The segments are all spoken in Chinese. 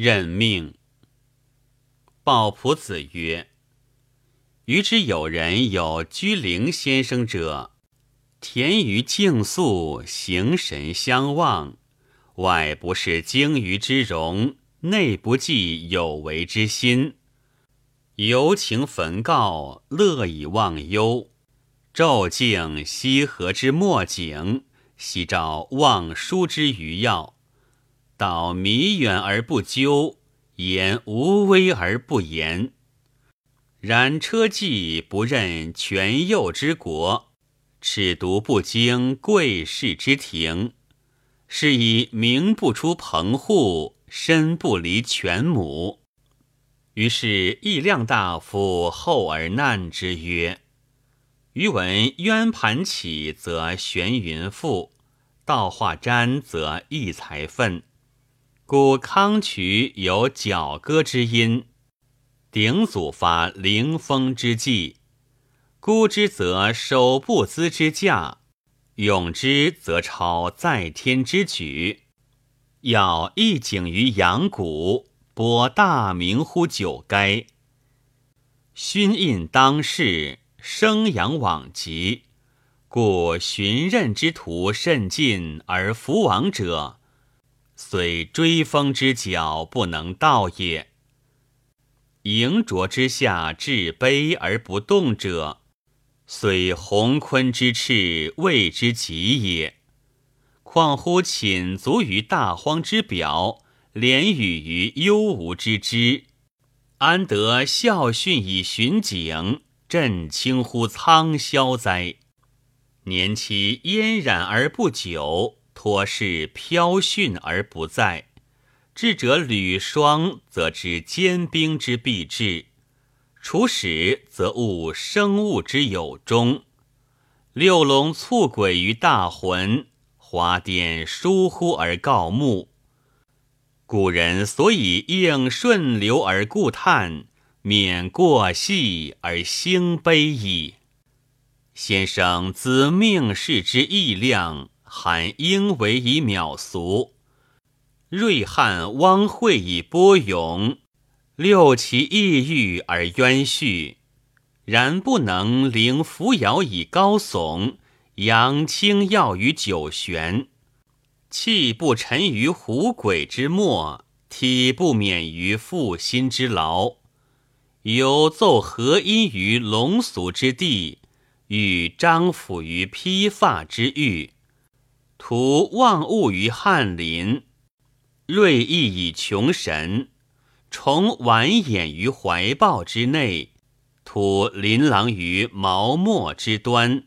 任命。鲍仆子曰：“余之有人有居陵先生者，田于静肃，形神相望，外不是鲸鱼之容，内不计有为之心。游情焚告，乐以忘忧。昼静西河之末景，夕照望舒之余要。道弥远而不究，言无微而不言。然车骑不任权右之国，尺牍不经贵士之庭，是以名不出棚户，身不离犬母。于是义亮大夫厚而难之曰：“余闻渊盘起，则玄云覆；道化瞻，则异才奋。”故康渠有角歌之音，鼎祖发灵风之际，孤之则守不资之驾，勇之则超在天之举。要一景于阳谷，播大名乎九垓。勋印当世，生阳往极，故寻任之徒甚近而弗往者。虽追风之角不能到也，迎浊之下至卑而不动者，虽鸿鲲之翅未之极也。况乎寝足于大荒之表，连语于幽无之枝，安得孝训以巡景，振清乎苍霄哉？年期嫣然而不久。托是飘逊而不在，智者履霜，则知坚冰之必至；处始，则悟生物之有终。六龙促轨于大浑，华殿疏忽而告目。古人所以应顺流而固叹，免过隙而兴悲矣。先生自命世之意量。罕应为以渺俗，瑞汉汪会以波涌，六其异域而渊序，然不能凌扶摇以高耸，扬清耀于九玄，气不沉于虎鬼之末，体不免于负心之劳，有奏和音于龙俗之地，与张抚于披发之域。图望物于翰林，锐意以穷神；重婉眼于怀抱之内，图琳琅于毛墨之端，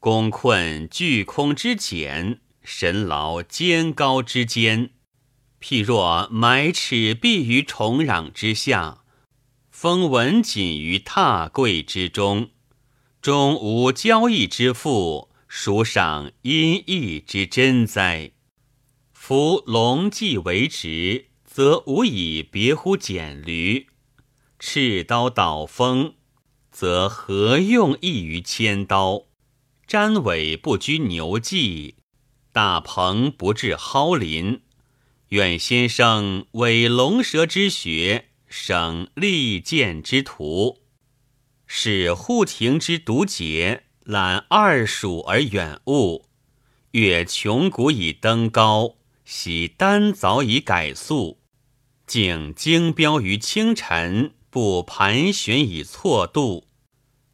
功困巨空之简，神劳肩高之间。譬若埋齿壁于重壤之下，封文锦于榻柜之中，终无交易之富。书上音译之真哉？夫龙既为直，则无以别乎简驴；赤刀倒风，则何用异于千刀？瞻尾不拘牛骑，大鹏不至蒿林。愿先生为龙蛇之学，省利剑之徒，使护庭之独节。览二蜀而远物，越穷谷以登高，喜丹凿以改素，竟精标于清晨，不盘旋以错度，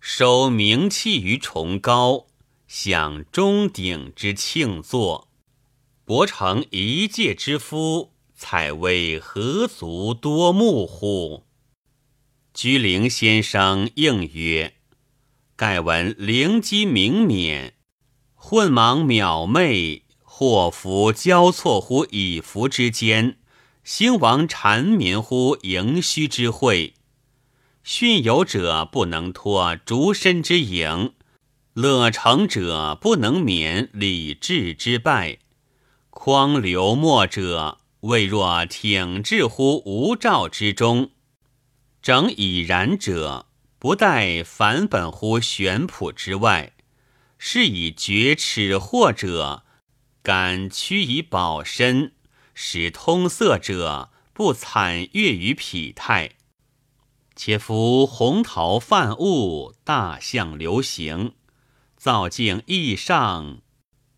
收名器于崇高，享钟鼎之庆作，博成一介之夫，采为何足多目乎？居陵先生应曰。盖闻灵机明冕，混莽渺昧，祸福交错乎以福之间，兴亡缠绵乎盈虚之会。训有者不能脱逐身之影，乐成者不能免礼智之败。匡流墨者，未若挺志乎无照之中，整已然者。不待返本乎玄朴之外，是以绝耻祸者，敢屈以保身；使通塞者，不惨悦于匹态。且夫红桃泛物，大象流行，造境异上，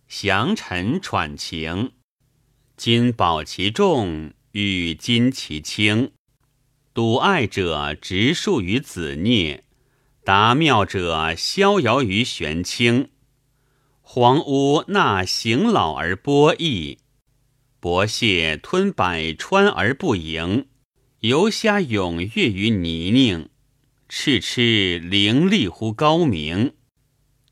祥尘喘情。今保其重，欲今其轻。笃爱者直树于子孽，达妙者逍遥于玄清。黄屋纳行老而波逸，薄蟹吞百川而不盈，游虾踊跃于泥泞，赤赤伶俐乎高明。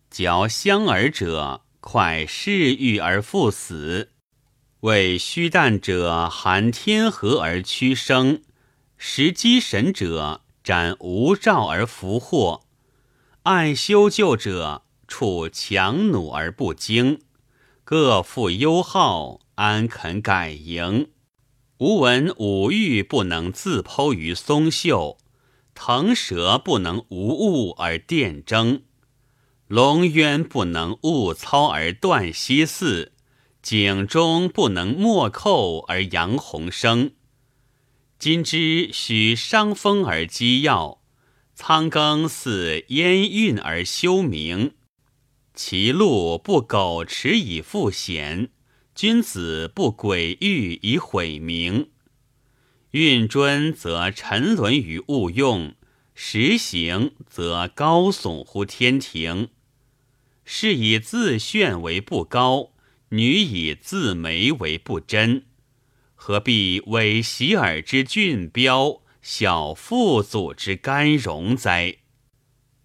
嚼香饵者，快嗜欲而复死；为虚诞者，含天河而屈生。识机神者，斩无兆而福祸；爱修旧者，处强弩而不惊。各负忧好，安肯改营？吾闻五欲不能自剖于松秀，腾蛇不能无物而电争，龙渊不能误操而断西寺，井中不能莫扣而扬鸿生。今之许伤风而积药，仓庚似烟韵而休明。其路不苟持以复险，君子不诡欲以毁名。运尊则沉沦于物用，实行则高耸乎天庭。是以自炫为不高，女以自媚为不真。何必为喜尔之俊标，小父祖之干荣哉？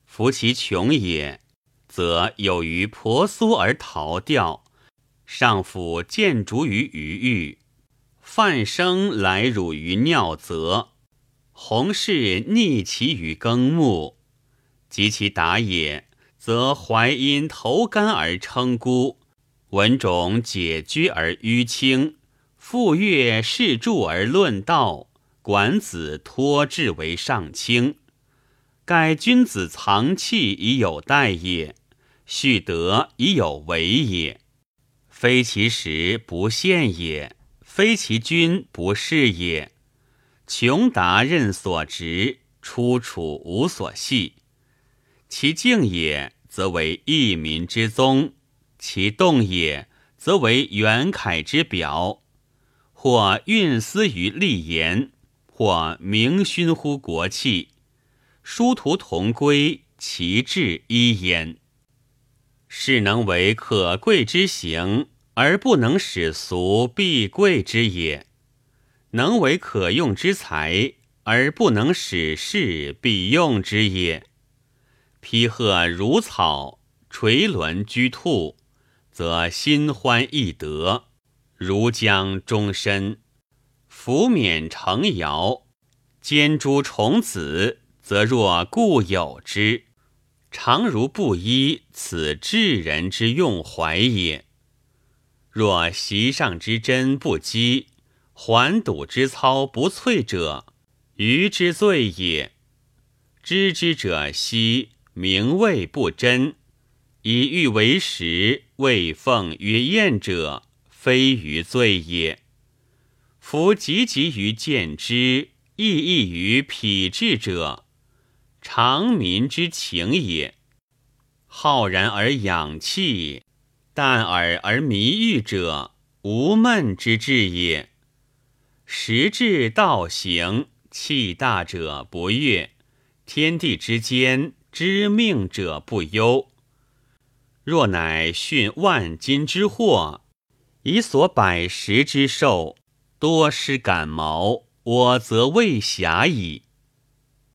夫其穷也，则有于婆娑而逃掉；上府见逐于余域，泛生来辱于尿泽，弘氏逆其于耕牧。及其达也，则怀因投干而称孤，文种解居而淤青。复阅世著而论道，管子托志为上卿。盖君子藏器以有待也，蓄德以有为也。非其时不现也，非其君不是也。穷达任所职，出处无所系。其静也，则为一民之宗；其动也，则为元凯之表。或运思于立言，或明勋乎国器，殊途同归，其志一焉。是能为可贵之行，而不能使俗必贵之也；能为可用之才，而不能使士必用之也。披鹤如草，垂纶居兔，则心欢意得。如将终身，浮冕成尧，兼诸重子，则若固有之。常如不依，此智人之用怀也。若席上之珍不积，环堵之操不瘁者，愚之罪也。知之者希，名位不真，以欲为食，未奉曰宴者。非于罪也。夫汲汲于见之，意异于匹志者，常民之情也。浩然而养气，淡尔而弥欲者，无闷之志也。时至道行，气大者不悦，天地之间，知命者不忧。若乃训万金之祸。以所百食之兽，多失感毛，我则未暇矣。